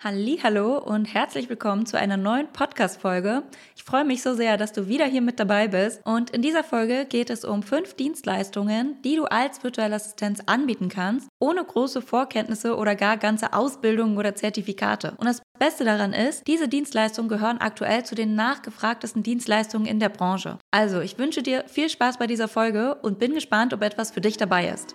Hallo und herzlich willkommen zu einer neuen Podcast Folge. Ich freue mich so sehr, dass du wieder hier mit dabei bist und in dieser Folge geht es um fünf Dienstleistungen, die du als virtuelle Assistenz anbieten kannst, ohne große Vorkenntnisse oder gar ganze Ausbildungen oder Zertifikate. Und das Beste daran ist, diese Dienstleistungen gehören aktuell zu den nachgefragtesten Dienstleistungen in der Branche. Also, ich wünsche dir viel Spaß bei dieser Folge und bin gespannt, ob etwas für dich dabei ist.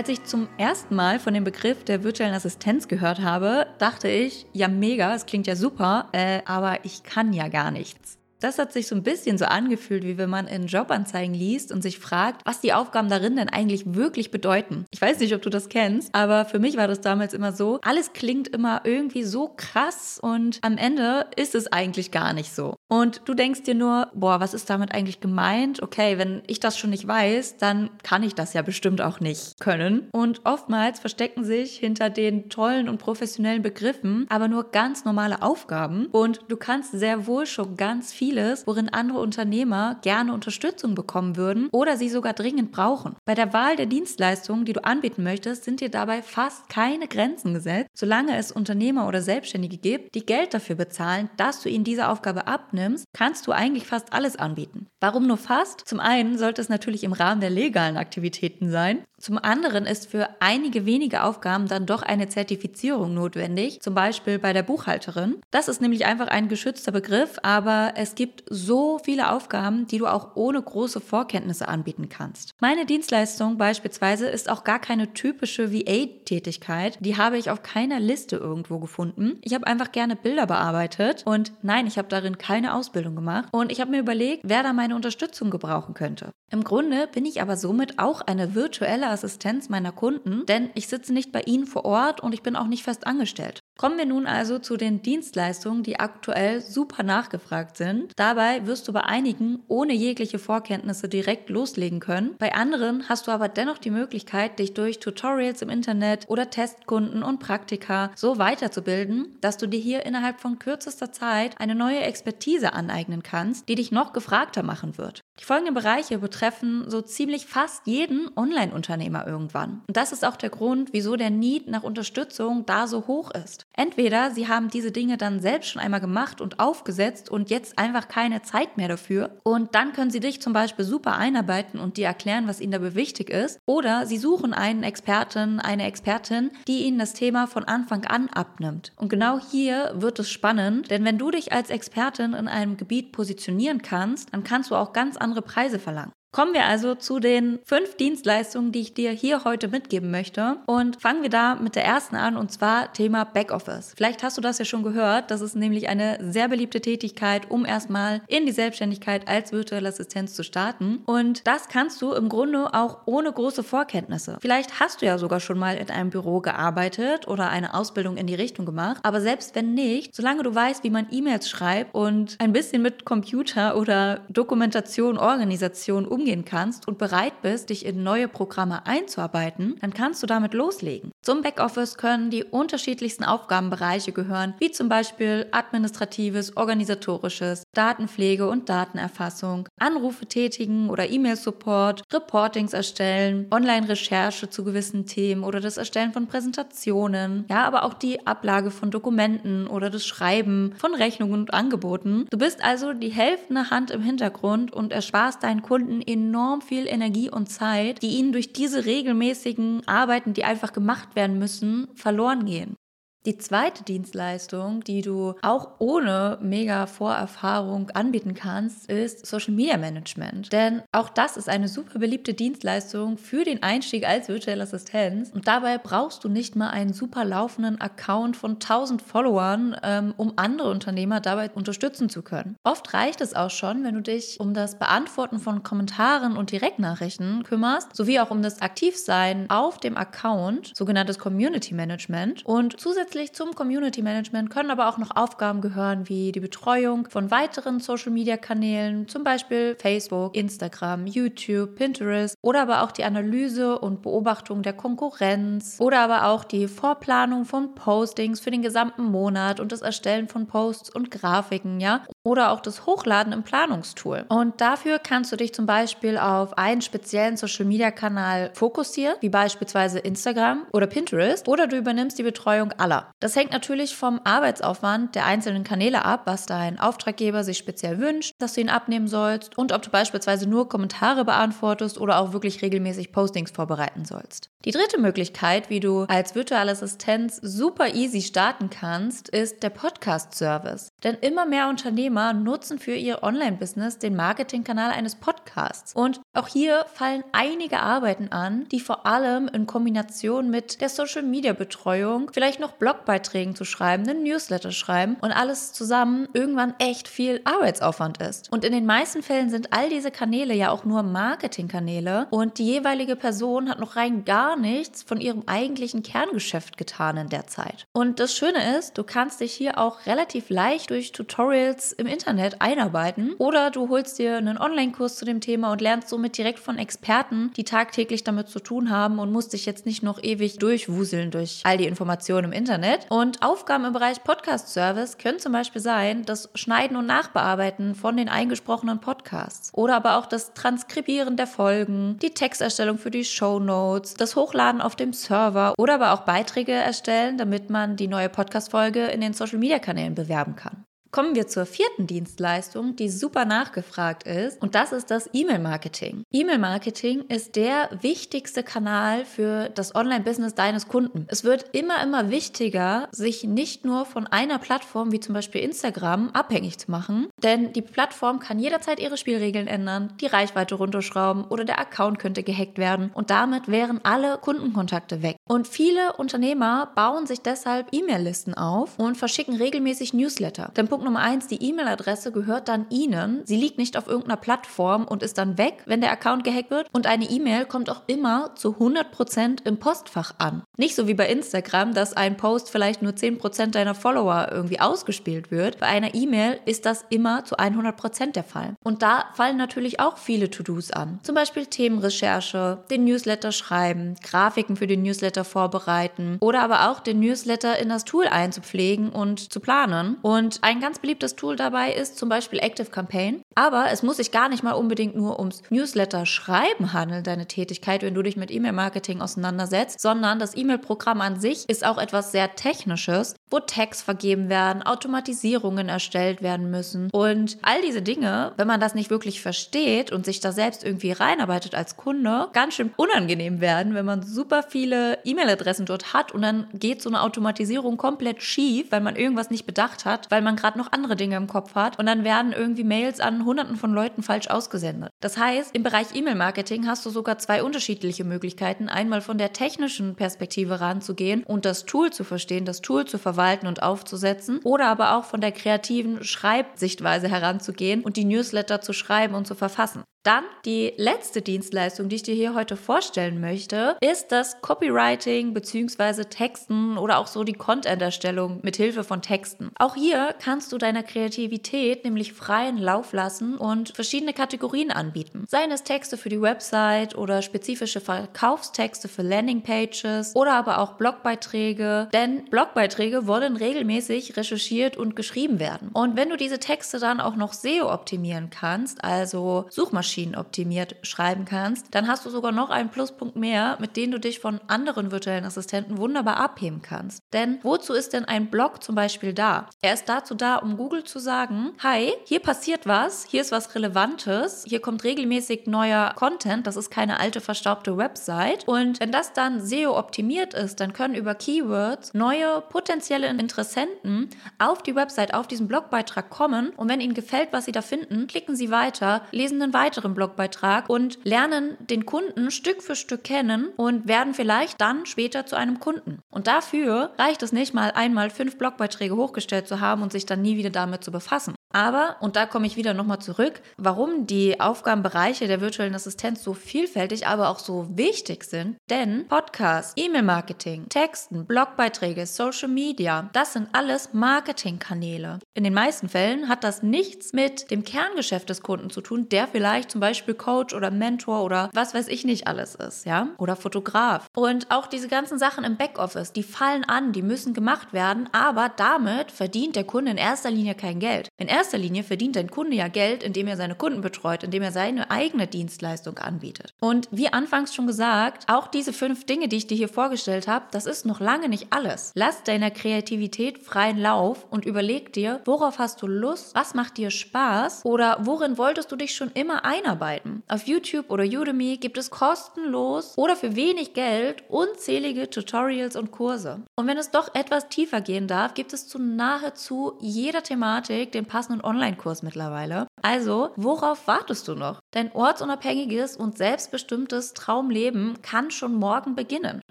Als ich zum ersten Mal von dem Begriff der virtuellen Assistenz gehört habe, dachte ich, ja mega, es klingt ja super, äh, aber ich kann ja gar nichts. Das hat sich so ein bisschen so angefühlt, wie wenn man in Jobanzeigen liest und sich fragt, was die Aufgaben darin denn eigentlich wirklich bedeuten. Ich weiß nicht, ob du das kennst, aber für mich war das damals immer so, alles klingt immer irgendwie so krass und am Ende ist es eigentlich gar nicht so. Und du denkst dir nur, boah, was ist damit eigentlich gemeint? Okay, wenn ich das schon nicht weiß, dann kann ich das ja bestimmt auch nicht können. Und oftmals verstecken sich hinter den tollen und professionellen Begriffen aber nur ganz normale Aufgaben und du kannst sehr wohl schon ganz viel vieles, worin andere Unternehmer gerne Unterstützung bekommen würden oder sie sogar dringend brauchen. Bei der Wahl der Dienstleistungen, die du anbieten möchtest, sind dir dabei fast keine Grenzen gesetzt, solange es Unternehmer oder Selbstständige gibt, die Geld dafür bezahlen, dass du ihnen diese Aufgabe abnimmst, kannst du eigentlich fast alles anbieten. Warum nur fast? Zum einen sollte es natürlich im Rahmen der legalen Aktivitäten sein. Zum anderen ist für einige wenige Aufgaben dann doch eine Zertifizierung notwendig, zum Beispiel bei der Buchhalterin. Das ist nämlich einfach ein geschützter Begriff, aber es gibt so viele Aufgaben, die du auch ohne große Vorkenntnisse anbieten kannst. Meine Dienstleistung beispielsweise ist auch gar keine typische VA-Tätigkeit. Die habe ich auf keiner Liste irgendwo gefunden. Ich habe einfach gerne Bilder bearbeitet und nein, ich habe darin keine Ausbildung gemacht und ich habe mir überlegt, wer da meine Unterstützung gebrauchen könnte. Im Grunde bin ich aber somit auch eine virtuelle Assistenz meiner Kunden, denn ich sitze nicht bei ihnen vor Ort und ich bin auch nicht fest angestellt. Kommen wir nun also zu den Dienstleistungen, die aktuell super nachgefragt sind. Dabei wirst du bei einigen ohne jegliche Vorkenntnisse direkt loslegen können. Bei anderen hast du aber dennoch die Möglichkeit, dich durch Tutorials im Internet oder Testkunden und Praktika so weiterzubilden, dass du dir hier innerhalb von kürzester Zeit eine neue Expertise aneignen kannst, die dich noch gefragter machen wird. Die folgenden Bereiche betreffen so ziemlich fast jeden Online-Unternehmer irgendwann. Und das ist auch der Grund, wieso der Need nach Unterstützung da so hoch ist. Entweder sie haben diese Dinge dann selbst schon einmal gemacht und aufgesetzt und jetzt einfach keine Zeit mehr dafür. Und dann können sie dich zum Beispiel super einarbeiten und dir erklären, was ihnen dabei wichtig ist. Oder sie suchen einen Experten, eine Expertin, die ihnen das Thema von Anfang an abnimmt. Und genau hier wird es spannend, denn wenn du dich als Expertin in einem Gebiet positionieren kannst, dann kannst du auch ganz andere andere Preise verlangen. Kommen wir also zu den fünf Dienstleistungen, die ich dir hier heute mitgeben möchte. Und fangen wir da mit der ersten an, und zwar Thema Backoffice. Vielleicht hast du das ja schon gehört. Das ist nämlich eine sehr beliebte Tätigkeit, um erstmal in die Selbstständigkeit als virtuelle Assistenz zu starten. Und das kannst du im Grunde auch ohne große Vorkenntnisse. Vielleicht hast du ja sogar schon mal in einem Büro gearbeitet oder eine Ausbildung in die Richtung gemacht. Aber selbst wenn nicht, solange du weißt, wie man E-Mails schreibt und ein bisschen mit Computer oder Dokumentation, Organisation umgeht, umgehen kannst und bereit bist, dich in neue Programme einzuarbeiten, dann kannst du damit loslegen. Zum Backoffice können die unterschiedlichsten Aufgabenbereiche gehören, wie zum Beispiel administratives, organisatorisches, Datenpflege und Datenerfassung, Anrufe tätigen oder E-Mail-Support, Reportings erstellen, Online-Recherche zu gewissen Themen oder das Erstellen von Präsentationen, ja, aber auch die Ablage von Dokumenten oder das Schreiben von Rechnungen und Angeboten. Du bist also die helfende Hand im Hintergrund und ersparst deinen Kunden enorm viel Energie und Zeit, die ihnen durch diese regelmäßigen Arbeiten, die einfach gemacht werden müssen, verloren gehen. Die zweite Dienstleistung, die du auch ohne mega Vorerfahrung anbieten kannst, ist Social Media Management. Denn auch das ist eine super beliebte Dienstleistung für den Einstieg als virtuelle Assistenz. Und dabei brauchst du nicht mal einen super laufenden Account von 1000 Followern, ähm, um andere Unternehmer dabei unterstützen zu können. Oft reicht es auch schon, wenn du dich um das Beantworten von Kommentaren und Direktnachrichten kümmerst, sowie auch um das Aktivsein auf dem Account, sogenanntes Community Management. Und zusätzlich Zusätzlich zum Community Management können aber auch noch Aufgaben gehören wie die Betreuung von weiteren Social Media Kanälen, zum Beispiel Facebook, Instagram, YouTube, Pinterest oder aber auch die Analyse und Beobachtung der Konkurrenz oder aber auch die Vorplanung von Postings für den gesamten Monat und das Erstellen von Posts und Grafiken, ja, oder auch das Hochladen im Planungstool. Und dafür kannst du dich zum Beispiel auf einen speziellen Social Media Kanal fokussieren, wie beispielsweise Instagram oder Pinterest, oder du übernimmst die Betreuung aller. Das hängt natürlich vom Arbeitsaufwand der einzelnen Kanäle ab, was dein Auftraggeber sich speziell wünscht, dass du ihn abnehmen sollst und ob du beispielsweise nur Kommentare beantwortest oder auch wirklich regelmäßig Postings vorbereiten sollst. Die dritte Möglichkeit, wie du als virtuelle Assistenz super easy starten kannst, ist der Podcast-Service. Denn immer mehr Unternehmer nutzen für ihr Online-Business den Marketingkanal eines Podcasts. Und auch hier fallen einige Arbeiten an, die vor allem in Kombination mit der Social-Media-Betreuung, vielleicht noch Blogbeiträgen zu schreiben, einen Newsletter schreiben und alles zusammen irgendwann echt viel Arbeitsaufwand ist. Und in den meisten Fällen sind all diese Kanäle ja auch nur Marketingkanäle und die jeweilige Person hat noch rein gar gar nichts von ihrem eigentlichen Kerngeschäft getan in der Zeit. Und das Schöne ist, du kannst dich hier auch relativ leicht durch Tutorials im Internet einarbeiten oder du holst dir einen Online-Kurs zu dem Thema und lernst somit direkt von Experten, die tagtäglich damit zu tun haben und musst dich jetzt nicht noch ewig durchwuseln durch all die Informationen im Internet. Und Aufgaben im Bereich Podcast-Service können zum Beispiel sein, das Schneiden und Nachbearbeiten von den eingesprochenen Podcasts oder aber auch das Transkribieren der Folgen, die Texterstellung für die Show Notes, das hochladen auf dem Server oder aber auch Beiträge erstellen, damit man die neue Podcast-Folge in den Social-Media-Kanälen bewerben kann. Kommen wir zur vierten Dienstleistung, die super nachgefragt ist, und das ist das E-Mail-Marketing. E-Mail-Marketing ist der wichtigste Kanal für das Online-Business deines Kunden. Es wird immer, immer wichtiger, sich nicht nur von einer Plattform wie zum Beispiel Instagram abhängig zu machen, denn die Plattform kann jederzeit ihre Spielregeln ändern, die Reichweite runterschrauben oder der Account könnte gehackt werden und damit wären alle Kundenkontakte weg. Und viele Unternehmer bauen sich deshalb E-Mail-Listen auf und verschicken regelmäßig Newsletter. Denn Punkt Nummer eins, die E-Mail-Adresse gehört dann Ihnen. Sie liegt nicht auf irgendeiner Plattform und ist dann weg, wenn der Account gehackt wird. Und eine E-Mail kommt auch immer zu 100% im Postfach an. Nicht so wie bei Instagram, dass ein Post vielleicht nur 10% deiner Follower irgendwie ausgespielt wird. Bei einer E-Mail ist das immer zu 100% der Fall. Und da fallen natürlich auch viele To-Dos an. Zum Beispiel Themenrecherche, den Newsletter schreiben, Grafiken für den Newsletter vorbereiten oder aber auch den Newsletter in das Tool einzupflegen und zu planen. Und ein ganz ganz beliebtes Tool dabei ist zum Beispiel Active Campaign. Aber es muss sich gar nicht mal unbedingt nur ums Newsletter schreiben handeln, deine Tätigkeit, wenn du dich mit E-Mail-Marketing auseinandersetzt, sondern das E-Mail-Programm an sich ist auch etwas sehr Technisches, wo Tags vergeben werden, Automatisierungen erstellt werden müssen. Und all diese Dinge, wenn man das nicht wirklich versteht und sich da selbst irgendwie reinarbeitet als Kunde, ganz schön unangenehm werden, wenn man super viele E-Mail-Adressen dort hat und dann geht so eine Automatisierung komplett schief, weil man irgendwas nicht bedacht hat, weil man gerade noch andere Dinge im Kopf hat und dann werden irgendwie Mails an hunderten von Leuten falsch ausgesendet. Das heißt, im Bereich E-Mail-Marketing hast du sogar zwei unterschiedliche Möglichkeiten. Einmal von der technischen Perspektive ranzugehen und das Tool zu verstehen, das Tool zu verwalten und aufzusetzen oder aber auch von der kreativen Schreibsichtweise heranzugehen und die Newsletter zu schreiben und zu verfassen. Dann die letzte Dienstleistung, die ich dir hier heute vorstellen möchte, ist das Copywriting bzw. Texten oder auch so die Content-Erstellung mit Hilfe von Texten. Auch hier kannst du deiner Kreativität nämlich freien Lauf lassen und verschiedene Kategorien anbieten. Seien es Texte für die Website oder spezifische Verkaufstexte für Landingpages oder aber auch Blogbeiträge, denn Blogbeiträge wollen regelmäßig recherchiert und geschrieben werden. Und wenn du diese Texte dann auch noch SEO optimieren kannst, also Suchmaschinen Suchmaschinen optimiert schreiben kannst, dann hast du sogar noch einen Pluspunkt mehr, mit dem du dich von anderen virtuellen Assistenten wunderbar abheben kannst. Denn wozu ist denn ein Blog zum Beispiel da? Er ist dazu da, um Google zu sagen, hi, hier passiert was, hier ist was Relevantes, hier kommt regelmäßig neuer Content, das ist keine alte verstaubte Website. Und wenn das dann SEO optimiert ist, dann können über Keywords neue potenzielle Interessenten auf die Website, auf diesen Blogbeitrag kommen und wenn ihnen gefällt, was sie da finden, klicken sie weiter, lesen einen weiteren Blogbeitrag und lernen den Kunden Stück für Stück kennen und werden vielleicht dann später zu einem Kunden. Und dafür reicht es nicht mal einmal fünf Blogbeiträge hochgestellt zu haben und sich dann nie wieder damit zu befassen. Aber, und da komme ich wieder nochmal zurück, warum die Aufgabenbereiche der virtuellen Assistenz so vielfältig, aber auch so wichtig sind. Denn Podcast, E-Mail-Marketing, Texten, Blogbeiträge, Social Media, das sind alles Marketingkanäle. In den meisten Fällen hat das nichts mit dem Kerngeschäft des Kunden zu tun, der vielleicht zum Beispiel Coach oder Mentor oder was weiß ich nicht alles ist, ja? Oder Fotograf. Und auch diese ganzen Sachen im Backoffice, die fallen an, die müssen gemacht werden, aber damit verdient der Kunde in erster Linie kein Geld. In erster Linie verdient dein Kunde ja Geld, indem er seine Kunden betreut, indem er seine eigene Dienstleistung anbietet. Und wie anfangs schon gesagt, auch diese fünf Dinge, die ich dir hier vorgestellt habe, das ist noch lange nicht alles. Lass deiner Kreativität freien Lauf und überleg dir, worauf hast du Lust, was macht dir Spaß oder worin wolltest du dich schon immer einarbeiten. Auf YouTube oder Udemy gibt es kostenlos oder für wenig Geld unzählige Tutorials und Kurse. Und wenn es doch etwas tiefer gehen darf, gibt es zu nahezu jeder Thematik den passenden passenden Online-Kurs mittlerweile. Also, worauf wartest du noch? Dein ortsunabhängiges und selbstbestimmtes Traumleben kann schon morgen beginnen,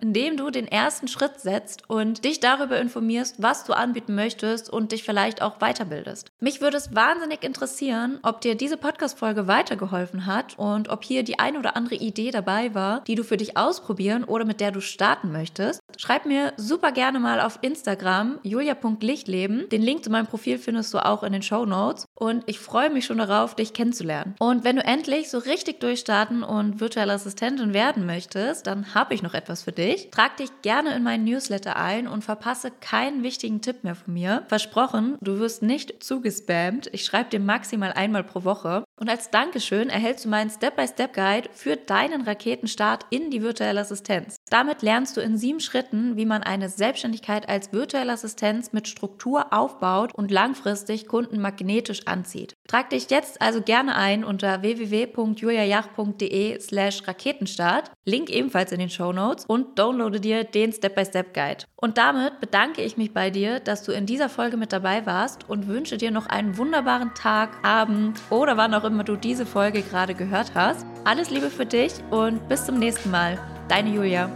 indem du den ersten Schritt setzt und dich darüber informierst, was du anbieten möchtest und dich vielleicht auch weiterbildest. Mich würde es wahnsinnig interessieren, ob dir diese Podcast-Folge weitergeholfen hat und ob hier die ein oder andere Idee dabei war, die du für dich ausprobieren oder mit der du starten möchtest. Schreib mir super gerne mal auf Instagram julia.lichtleben. Den Link zu meinem Profil findest du auch in den Show Notes und ich freue mich schon darauf, dich kennenzulernen. Und wenn du endlich so richtig durchstarten und virtuelle Assistentin werden möchtest, dann habe ich noch etwas für dich. Trag dich gerne in meinen Newsletter ein und verpasse keinen wichtigen Tipp mehr von mir. Versprochen, du wirst nicht zugespammt. Ich schreibe dir maximal einmal pro Woche. Und als Dankeschön erhältst du meinen Step-by-Step-Guide für deinen Raketenstart in die virtuelle Assistenz. Damit lernst du in sieben Schritten, wie man eine Selbstständigkeit als virtuelle Assistenz mit Struktur aufbaut und langfristig Kunden magnetisch anzieht. Trag dich jetzt also gerne ein unter www.juliajach.de slash Raketenstart, Link ebenfalls in den Show Notes und downloade dir den Step-by-Step-Guide. Und damit bedanke ich mich bei dir, dass du in dieser Folge mit dabei warst und wünsche dir noch einen wunderbaren Tag, Abend oder wann auch immer du diese Folge gerade gehört hast. Alles Liebe für dich und bis zum nächsten Mal. Deine Julia.